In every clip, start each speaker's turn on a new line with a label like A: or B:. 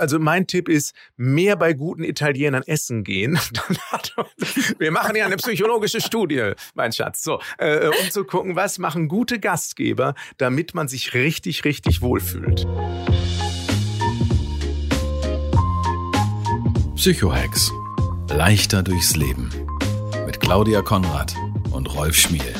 A: Also mein Tipp ist, mehr bei guten Italienern essen gehen. Wir machen ja eine psychologische Studie, mein Schatz, so, äh, um zu gucken, was machen gute Gastgeber, damit man sich richtig, richtig wohlfühlt.
B: Psychohex. Leichter durchs Leben. Mit Claudia Konrad und Rolf Schmiel.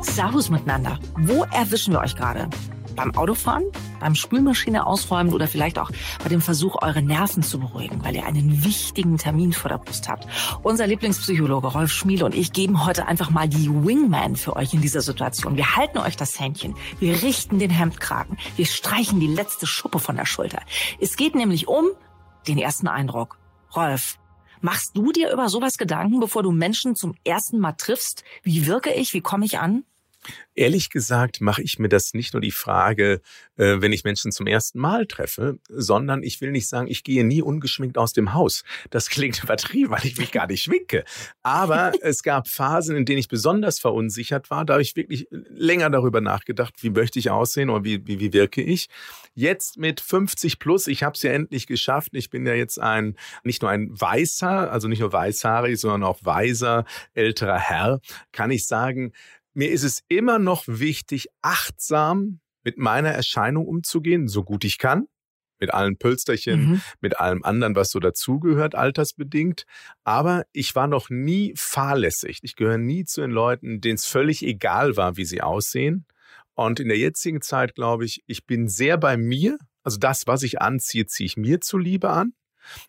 C: Servus miteinander. Wo erwischen wir euch gerade? Beim Autofahren? Beim Spülmaschine ausräumen oder vielleicht auch bei dem Versuch, eure Nerven zu beruhigen, weil ihr einen wichtigen Termin vor der Brust habt. Unser Lieblingspsychologe Rolf Schmiele und ich geben heute einfach mal die Wingman für euch in dieser Situation. Wir halten euch das Händchen, wir richten den Hemdkragen, wir streichen die letzte Schuppe von der Schulter. Es geht nämlich um den ersten Eindruck. Rolf, machst du dir über sowas Gedanken, bevor du Menschen zum ersten Mal triffst? Wie wirke ich? Wie komme ich an?
A: Ehrlich gesagt mache ich mir das nicht nur die Frage, äh, wenn ich Menschen zum ersten Mal treffe, sondern ich will nicht sagen, ich gehe nie ungeschminkt aus dem Haus. Das klingt übertrieben, weil ich mich gar nicht schminke. Aber es gab Phasen, in denen ich besonders verunsichert war. Da habe ich wirklich länger darüber nachgedacht, wie möchte ich aussehen oder wie, wie, wie wirke ich. Jetzt mit 50 plus, ich habe es ja endlich geschafft. Ich bin ja jetzt ein, nicht nur ein weißer, also nicht nur weißhaarig, sondern auch weiser, älterer Herr, kann ich sagen, mir ist es immer noch wichtig, achtsam mit meiner Erscheinung umzugehen, so gut ich kann. Mit allen Pölsterchen, mhm. mit allem anderen, was so dazugehört, altersbedingt. Aber ich war noch nie fahrlässig. Ich gehöre nie zu den Leuten, denen es völlig egal war, wie sie aussehen. Und in der jetzigen Zeit glaube ich, ich bin sehr bei mir. Also das, was ich anziehe, ziehe ich mir zuliebe an.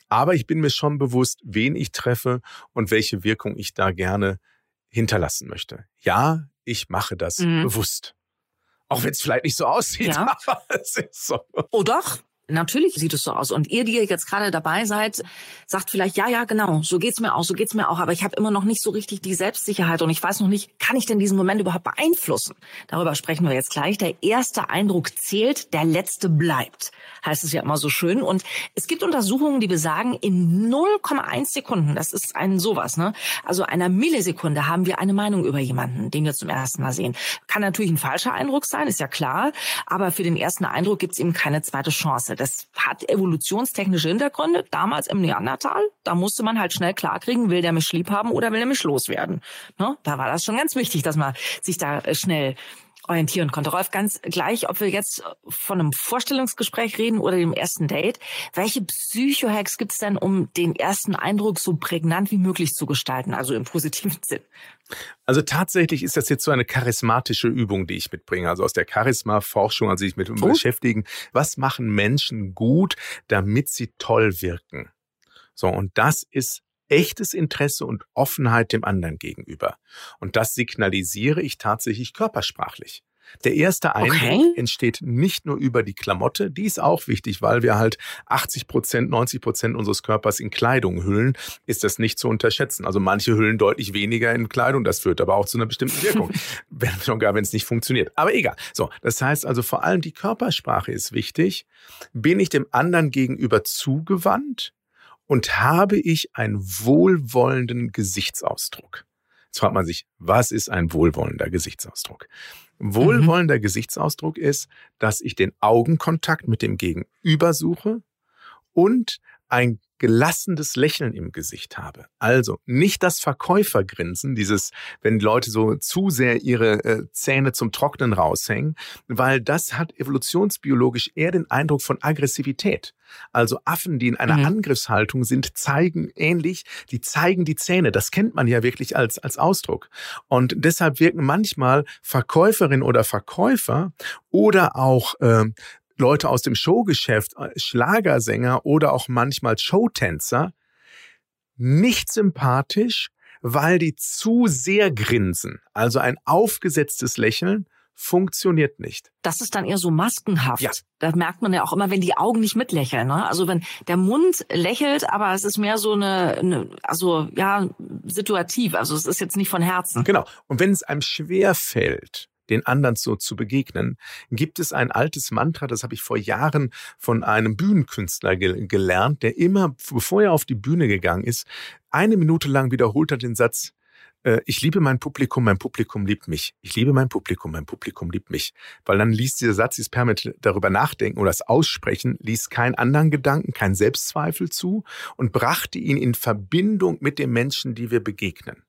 A: Aber ich bin mir schon bewusst, wen ich treffe und welche Wirkung ich da gerne hinterlassen möchte. Ja, ich mache das mhm. bewusst. Auch wenn es vielleicht nicht so aussieht, ja. aber es ist so.
C: Oh doch, Natürlich sieht es so aus. Und ihr, die ihr jetzt gerade dabei seid, sagt vielleicht, ja, ja, genau, so geht's mir auch, so geht's mir auch. Aber ich habe immer noch nicht so richtig die Selbstsicherheit und ich weiß noch nicht, kann ich denn diesen Moment überhaupt beeinflussen? Darüber sprechen wir jetzt gleich. Der erste Eindruck zählt, der letzte bleibt, heißt es ja immer so schön. Und es gibt Untersuchungen, die besagen, in 0,1 Sekunden, das ist ein sowas, ne? Also einer Millisekunde haben wir eine Meinung über jemanden, den wir zum ersten Mal sehen. Kann natürlich ein falscher Eindruck sein, ist ja klar. Aber für den ersten Eindruck gibt's eben keine zweite Chance. Das hat evolutionstechnische Hintergründe. Damals im Neandertal, da musste man halt schnell klarkriegen, will der mich lieb haben oder will der mich loswerden. Ne? Da war das schon ganz wichtig, dass man sich da äh, schnell orientieren konnte. Rolf, ganz gleich, ob wir jetzt von einem Vorstellungsgespräch reden oder dem ersten Date. Welche Psychohacks gibt es denn, um den ersten Eindruck so prägnant wie möglich zu gestalten, also im positiven Sinn?
A: Also tatsächlich ist das jetzt so eine charismatische Übung, die ich mitbringe. Also aus der Charisma-Forschung, also sich mit oh. beschäftigen. Was machen Menschen gut, damit sie toll wirken? So, und das ist echtes Interesse und Offenheit dem anderen gegenüber. Und das signalisiere ich tatsächlich körpersprachlich. Der erste Eindruck okay. entsteht nicht nur über die Klamotte, die ist auch wichtig, weil wir halt 80 Prozent, 90 Prozent unseres Körpers in Kleidung hüllen, ist das nicht zu unterschätzen. Also manche hüllen deutlich weniger in Kleidung, das führt aber auch zu einer bestimmten Wirkung, wenn, schon gar wenn es nicht funktioniert. Aber egal. So, das heißt also vor allem die Körpersprache ist wichtig. Bin ich dem anderen gegenüber zugewandt? Und habe ich einen wohlwollenden Gesichtsausdruck. Jetzt fragt man sich, was ist ein wohlwollender Gesichtsausdruck? Wohlwollender mhm. Gesichtsausdruck ist, dass ich den Augenkontakt mit dem Gegenüber suche und ein gelassenes Lächeln im Gesicht habe. Also nicht das Verkäufergrinsen, dieses, wenn Leute so zu sehr ihre äh, Zähne zum Trocknen raushängen, weil das hat evolutionsbiologisch eher den Eindruck von Aggressivität. Also Affen, die in einer mhm. Angriffshaltung sind, zeigen ähnlich, die zeigen die Zähne. Das kennt man ja wirklich als, als Ausdruck. Und deshalb wirken manchmal Verkäuferin oder Verkäufer oder auch äh, Leute aus dem Showgeschäft, äh, Schlagersänger oder auch manchmal Showtänzer nicht sympathisch, weil die zu sehr grinsen. Also ein aufgesetztes Lächeln funktioniert nicht.
C: Das ist dann eher so maskenhaft. Ja. Da merkt man ja auch immer, wenn die Augen nicht mitlächeln. Ne? Also wenn der Mund lächelt, aber es ist mehr so eine, eine, also ja, situativ. Also es ist jetzt nicht von Herzen.
A: Genau. Und wenn es einem schwer fällt, den anderen so zu begegnen, gibt es ein altes Mantra, das habe ich vor Jahren von einem Bühnenkünstler ge gelernt, der immer, bevor er auf die Bühne gegangen ist, eine Minute lang wiederholt hat den Satz, äh, ich liebe mein Publikum, mein Publikum liebt mich. Ich liebe mein Publikum, mein Publikum liebt mich. Weil dann liest dieser Satz, dieses Permit darüber nachdenken oder das Aussprechen, ließ keinen anderen Gedanken, keinen Selbstzweifel zu und brachte ihn in Verbindung mit den Menschen, die wir begegnen.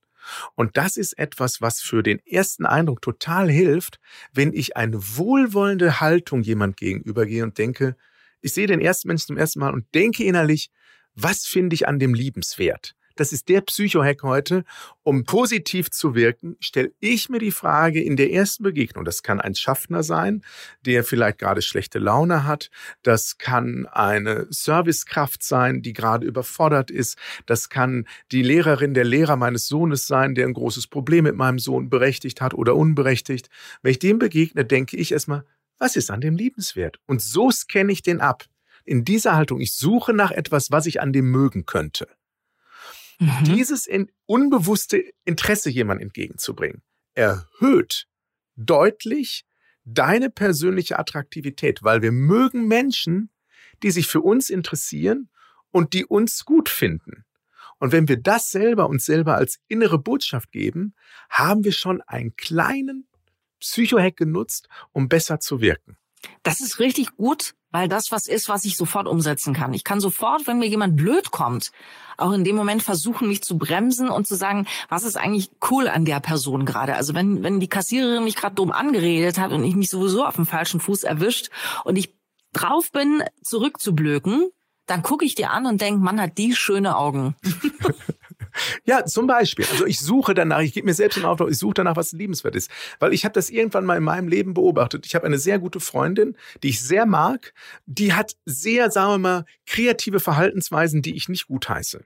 A: Und das ist etwas, was für den ersten Eindruck total hilft, wenn ich eine wohlwollende Haltung jemand gegenübergehe und denke, ich sehe den ersten Menschen zum ersten Mal und denke innerlich, was finde ich an dem liebenswert? Das ist der Psychohack heute, um positiv zu wirken, stelle ich mir die Frage in der ersten Begegnung, das kann ein Schaffner sein, der vielleicht gerade schlechte Laune hat, das kann eine Servicekraft sein, die gerade überfordert ist, das kann die Lehrerin, der Lehrer meines Sohnes sein, der ein großes Problem mit meinem Sohn berechtigt hat oder unberechtigt. Wenn ich dem begegne, denke ich erstmal, was ist an dem liebenswert? Und so scanne ich den ab. In dieser Haltung, ich suche nach etwas, was ich an dem mögen könnte. Mhm. Dieses in, unbewusste Interesse jemand entgegenzubringen, erhöht deutlich deine persönliche Attraktivität, weil wir mögen Menschen, die sich für uns interessieren und die uns gut finden. Und wenn wir das selber uns selber als innere Botschaft geben, haben wir schon einen kleinen Psychohack genutzt, um besser zu wirken.
C: Das ist richtig gut, weil das was ist, was ich sofort umsetzen kann. Ich kann sofort, wenn mir jemand blöd kommt, auch in dem Moment versuchen, mich zu bremsen und zu sagen, was ist eigentlich cool an der Person gerade. Also wenn, wenn die Kassiererin mich gerade dumm angeredet hat und ich mich sowieso auf dem falschen Fuß erwischt und ich drauf bin, zurückzublöken, dann gucke ich dir an und denk, Mann hat die schöne Augen.
A: Ja, zum Beispiel. Also ich suche danach, ich gebe mir selbst den Auftrag, ich suche danach, was liebenswert ist. Weil ich habe das irgendwann mal in meinem Leben beobachtet. Ich habe eine sehr gute Freundin, die ich sehr mag. Die hat sehr, sagen wir mal, kreative Verhaltensweisen, die ich nicht gut heiße.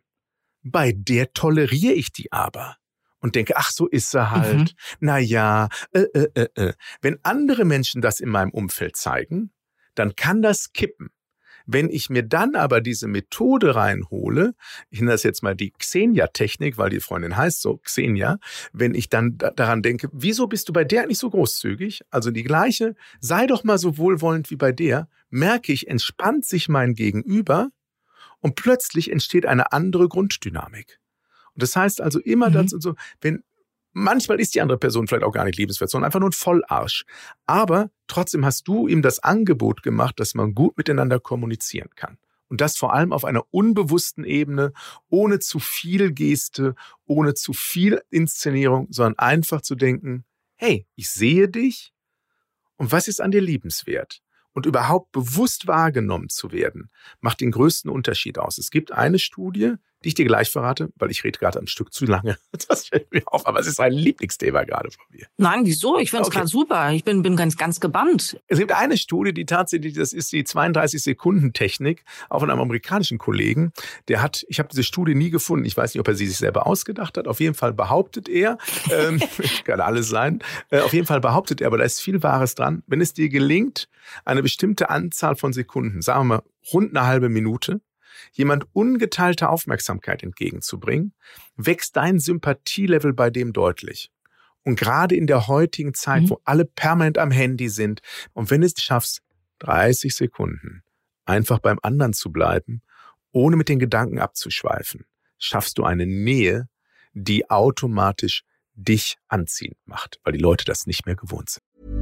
A: Bei der toleriere ich die aber und denke, ach, so ist sie halt. Mhm. Na ja, äh, äh, äh, äh. Wenn andere Menschen das in meinem Umfeld zeigen, dann kann das kippen. Wenn ich mir dann aber diese Methode reinhole, ich nenne das jetzt mal die Xenia-Technik, weil die Freundin heißt so Xenia, wenn ich dann daran denke, wieso bist du bei der nicht so großzügig? Also die gleiche, sei doch mal so wohlwollend wie bei der, merke ich, entspannt sich mein Gegenüber und plötzlich entsteht eine andere Grunddynamik. Und das heißt also immer mhm. das und so, wenn Manchmal ist die andere Person vielleicht auch gar nicht liebenswert, sondern einfach nur ein Vollarsch. Aber trotzdem hast du ihm das Angebot gemacht, dass man gut miteinander kommunizieren kann. Und das vor allem auf einer unbewussten Ebene, ohne zu viel Geste, ohne zu viel Inszenierung, sondern einfach zu denken, hey, ich sehe dich und was ist an dir liebenswert? Und überhaupt bewusst wahrgenommen zu werden, macht den größten Unterschied aus. Es gibt eine Studie, die ich dir gleich verrate, weil ich rede gerade ein Stück zu lange. Das fällt mir auf, aber es ist ein Lieblingsthema gerade von mir.
C: Nein, wieso? Ich finde es okay. gerade super. Ich bin, bin ganz, ganz gebannt.
A: Es gibt eine Studie, die tatsächlich, das ist die 32-Sekunden-Technik, auch von einem amerikanischen Kollegen. Der hat, ich habe diese Studie nie gefunden. Ich weiß nicht, ob er sie sich selber ausgedacht hat. Auf jeden Fall behauptet er, ähm, kann alles sein, äh, auf jeden Fall behauptet er, aber da ist viel Wahres dran. Wenn es dir gelingt, eine bestimmte Anzahl von Sekunden, sagen wir mal rund eine halbe Minute, jemand ungeteilte Aufmerksamkeit entgegenzubringen, wächst dein Sympathielevel bei dem deutlich. Und gerade in der heutigen Zeit, mhm. wo alle permanent am Handy sind, und wenn du es schaffst, 30 Sekunden einfach beim anderen zu bleiben, ohne mit den Gedanken abzuschweifen, schaffst du eine Nähe, die automatisch dich anziehend macht, weil die Leute das nicht mehr gewohnt sind.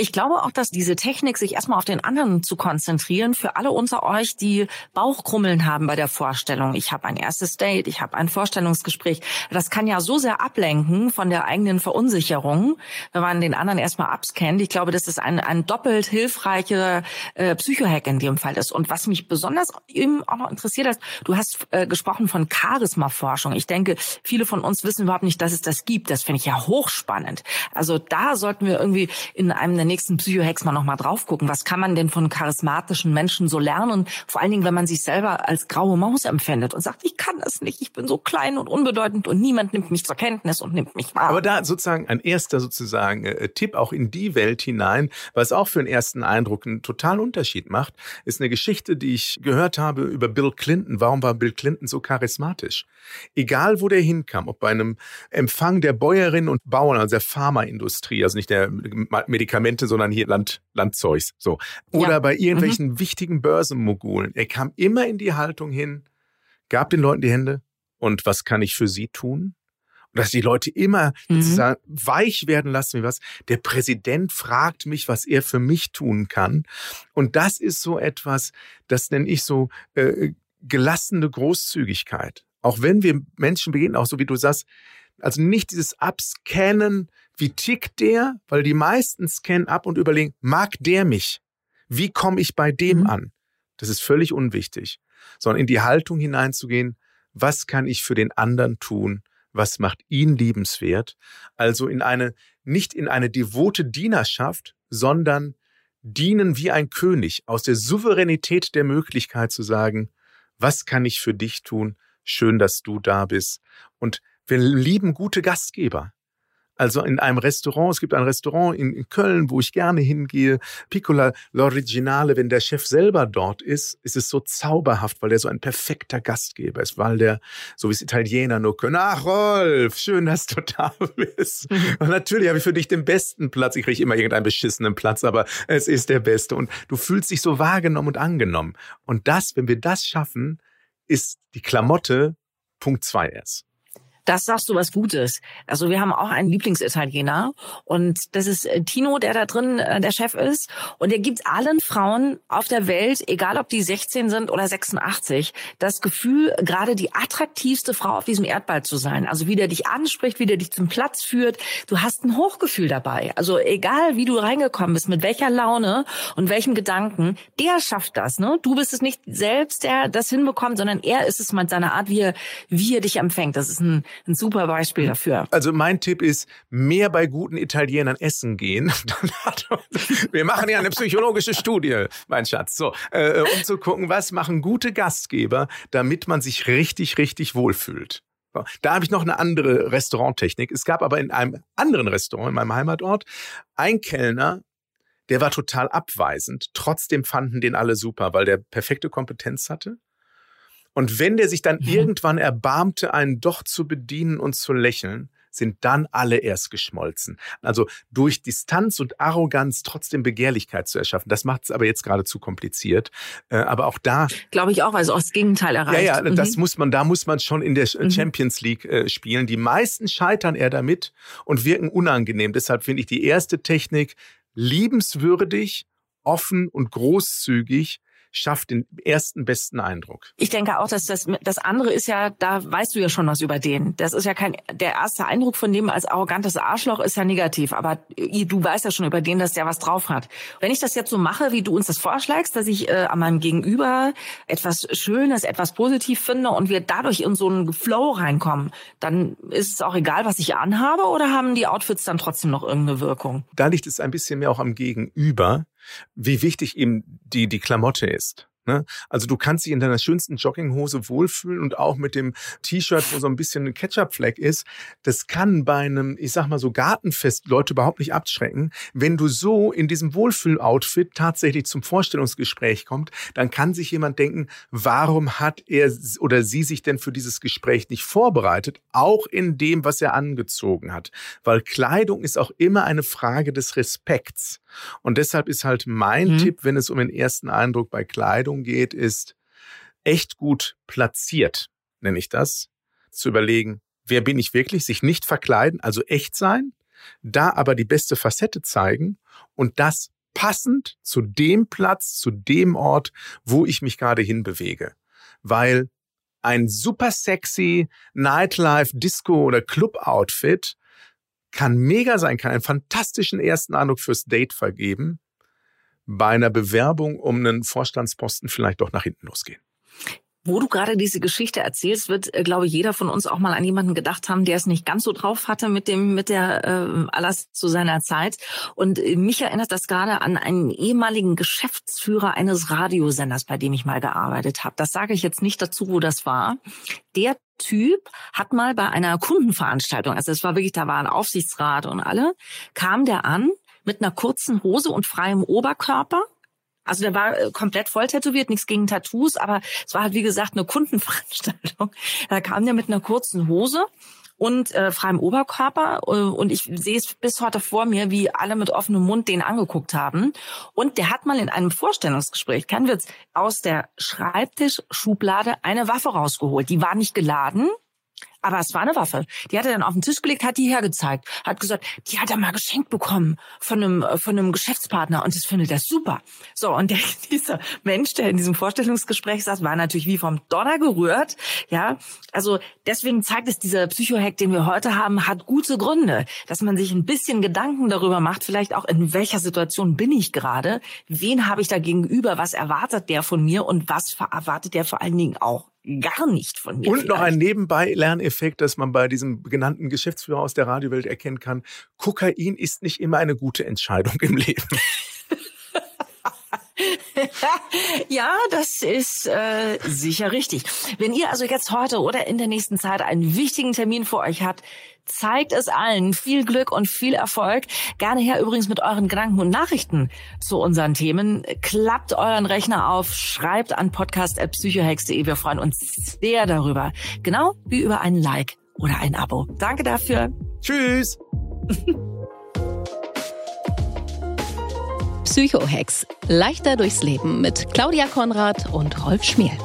C: Ich glaube auch, dass diese Technik, sich erstmal auf den anderen zu konzentrieren, für alle unter euch, die Bauchkrummeln haben bei der Vorstellung. Ich habe ein erstes Date, ich habe ein Vorstellungsgespräch. Das kann ja so sehr ablenken von der eigenen Verunsicherung, wenn man den anderen erstmal abscannt. Ich glaube, dass es ein, ein doppelt hilfreicher äh, Psychohack in dem Fall ist. Und was mich besonders eben auch noch interessiert hat, du hast äh, gesprochen von Charisma-Forschung. Ich denke, viele von uns wissen überhaupt nicht, dass es das gibt. Das finde ich ja hochspannend. Also da sollten wir irgendwie in einem nächsten Psychohex mal nochmal drauf gucken. Was kann man denn von charismatischen Menschen so lernen? Vor allen Dingen, wenn man sich selber als graue Maus empfindet und sagt, ich kann das nicht, ich bin so klein und unbedeutend und niemand nimmt mich zur Kenntnis und nimmt mich wahr.
A: Aber da sozusagen ein erster sozusagen äh, Tipp auch in die Welt hinein, was auch für einen ersten Eindruck einen totalen Unterschied macht, ist eine Geschichte, die ich gehört habe über Bill Clinton. Warum war Bill Clinton so charismatisch? Egal, wo der hinkam, ob bei einem Empfang der Bäuerinnen und Bauern, also der Pharmaindustrie, also nicht der Medikamente Medikamente, sondern hier Land, Landzeugs. So. Oder ja. bei irgendwelchen mhm. wichtigen Börsenmogulen. Er kam immer in die Haltung hin, gab den Leuten die Hände und was kann ich für sie tun? Und dass die Leute immer mhm. weich werden lassen, wie was. Der Präsident fragt mich, was er für mich tun kann. Und das ist so etwas, das nenne ich so äh, gelassene Großzügigkeit. Auch wenn wir Menschen begegnen, auch so wie du sagst, also nicht dieses Abscannen, wie tickt der, weil die meisten scannen ab und überlegen, mag der mich? Wie komme ich bei dem mhm. an? Das ist völlig unwichtig, sondern in die Haltung hineinzugehen, was kann ich für den anderen tun? Was macht ihn liebenswert? Also in eine, nicht in eine devote Dienerschaft, sondern dienen wie ein König aus der Souveränität der Möglichkeit zu sagen, was kann ich für dich tun? Schön, dass du da bist. Und wir lieben gute Gastgeber. Also in einem Restaurant, es gibt ein Restaurant in, in Köln, wo ich gerne hingehe, Piccola L'Originale, wenn der Chef selber dort ist, ist es so zauberhaft, weil der so ein perfekter Gastgeber ist, weil der, so wie es Italiener nur können, ach Rolf, schön, dass du da bist. Und natürlich habe ich für dich den besten Platz. Ich kriege immer irgendeinen beschissenen Platz, aber es ist der beste. Und du fühlst dich so wahrgenommen und angenommen. Und das, wenn wir das schaffen, ist die Klamotte Punkt 2S.
C: Das sagst du was Gutes. Also wir haben auch einen Lieblingsitaliener und das ist äh, Tino, der da drin äh, der Chef ist und er gibt allen Frauen auf der Welt, egal ob die 16 sind oder 86, das Gefühl, gerade die attraktivste Frau auf diesem Erdball zu sein. Also wie der dich anspricht, wie der dich zum Platz führt. Du hast ein Hochgefühl dabei. Also egal wie du reingekommen bist, mit welcher Laune und welchen Gedanken, der schafft das. Ne? Du bist es nicht selbst, der das hinbekommt, sondern er ist es mit seiner Art, wie er, wie er dich empfängt. Das ist ein ein super Beispiel mhm. dafür.
A: Also mein Tipp ist, mehr bei guten Italienern essen gehen. Wir machen ja eine psychologische Studie, mein Schatz, so, äh, um zu gucken, was machen gute Gastgeber, damit man sich richtig, richtig wohlfühlt. Da habe ich noch eine andere Restauranttechnik. Es gab aber in einem anderen Restaurant in meinem Heimatort ein Kellner, der war total abweisend. Trotzdem fanden den alle super, weil der perfekte Kompetenz hatte. Und wenn der sich dann mhm. irgendwann erbarmte, einen doch zu bedienen und zu lächeln, sind dann alle erst geschmolzen. Also durch Distanz und Arroganz trotzdem Begehrlichkeit zu erschaffen. Das macht es aber jetzt gerade zu kompliziert. Äh, aber auch da.
C: Glaube ich auch, also auch das Gegenteil erreicht.
A: Ja, ja, mhm. das muss man, da muss man schon in der mhm. Champions League äh, spielen. Die meisten scheitern eher damit und wirken unangenehm. Deshalb finde ich die erste Technik liebenswürdig, offen und großzügig schafft den ersten besten Eindruck.
C: Ich denke auch, dass das, das andere ist ja, da weißt du ja schon was über den. Das ist ja kein, der erste Eindruck von dem als arrogantes Arschloch ist ja negativ, aber du weißt ja schon über den, dass der was drauf hat. Wenn ich das jetzt so mache, wie du uns das vorschlägst, dass ich äh, an meinem Gegenüber etwas Schönes, etwas positiv finde und wir dadurch in so einen Flow reinkommen, dann ist es auch egal, was ich anhabe oder haben die Outfits dann trotzdem noch irgendeine Wirkung?
A: Da liegt es ein bisschen mehr auch am Gegenüber wie wichtig ihm die, die Klamotte ist. Ne? Also du kannst dich in deiner schönsten Jogginghose wohlfühlen und auch mit dem T-Shirt, wo so ein bisschen ein Ketchup-Fleck ist. Das kann bei einem, ich sag mal so Gartenfest Leute überhaupt nicht abschrecken. Wenn du so in diesem Wohlfühl-Outfit tatsächlich zum Vorstellungsgespräch kommt, dann kann sich jemand denken, warum hat er oder sie sich denn für dieses Gespräch nicht vorbereitet? Auch in dem, was er angezogen hat. Weil Kleidung ist auch immer eine Frage des Respekts. Und deshalb ist halt mein mhm. Tipp, wenn es um den ersten Eindruck bei Kleidung Entwicklung geht, ist echt gut platziert, nenne ich das, zu überlegen, wer bin ich wirklich, sich nicht verkleiden, also echt sein, da aber die beste Facette zeigen und das passend zu dem Platz, zu dem Ort, wo ich mich gerade hinbewege. Weil ein super sexy Nightlife, Disco oder Club-Outfit kann mega sein, kann einen fantastischen ersten Eindruck fürs Date vergeben, bei einer Bewerbung um einen Vorstandsposten vielleicht doch nach hinten losgehen.
C: Wo du gerade diese Geschichte erzählst, wird, äh, glaube ich, jeder von uns auch mal an jemanden gedacht haben, der es nicht ganz so drauf hatte mit dem, mit der äh, Alles zu seiner Zeit. Und äh, mich erinnert das gerade an einen ehemaligen Geschäftsführer eines Radiosenders, bei dem ich mal gearbeitet habe. Das sage ich jetzt nicht dazu, wo das war. Der Typ hat mal bei einer Kundenveranstaltung, also es war wirklich, da war ein Aufsichtsrat und alle, kam der an mit einer kurzen Hose und freiem Oberkörper also der war äh, komplett voll tätowiert, nichts gegen Tattoos, aber es war halt wie gesagt eine Kundenveranstaltung. Da kam der mit einer kurzen Hose und äh, freiem Oberkörper äh, und ich sehe es bis heute vor mir, wie alle mit offenem Mund den angeguckt haben. Und der hat mal in einem Vorstellungsgespräch, kein Witz, aus der Schreibtischschublade eine Waffe rausgeholt. Die war nicht geladen, aber es war eine Waffe. Die hat er dann auf den Tisch gelegt, hat die hergezeigt, hat gesagt, die hat er mal geschenkt bekommen von einem, äh, von einem Geschäftspartner und das findet er super. So, und der, dieser Mensch, der in diesem Vorstellungsgespräch saß, war natürlich wie vom Donner gerührt. Ja, also deswegen zeigt es, dieser Psychohack, den wir heute haben, hat gute Gründe, dass man sich ein bisschen Gedanken darüber macht, vielleicht auch in welcher Situation bin ich gerade, wen habe ich da gegenüber, was erwartet der von mir und was erwartet der vor allen Dingen auch gar nicht von mir.
A: Und vielleicht. noch ein Nebenbei-Lerneffekt, dass man bei diesem genannten Geschäftsführer aus der Radiowelt erkennen kann. Kokain ist nicht immer eine gute Entscheidung im Leben.
C: ja, das ist äh, sicher richtig. Wenn ihr also jetzt heute oder in der nächsten Zeit einen wichtigen Termin vor euch habt, zeigt es allen. Viel Glück und viel Erfolg. Gerne her übrigens mit euren Gedanken und Nachrichten zu unseren Themen. Klappt euren Rechner auf, schreibt an podcast.psychohex.de. Wir freuen uns sehr darüber. Genau wie über einen Like oder ein Abo. Danke dafür.
A: Tschüss.
D: Psychohex. Leichter durchs Leben mit Claudia Konrad und Rolf Schmiel.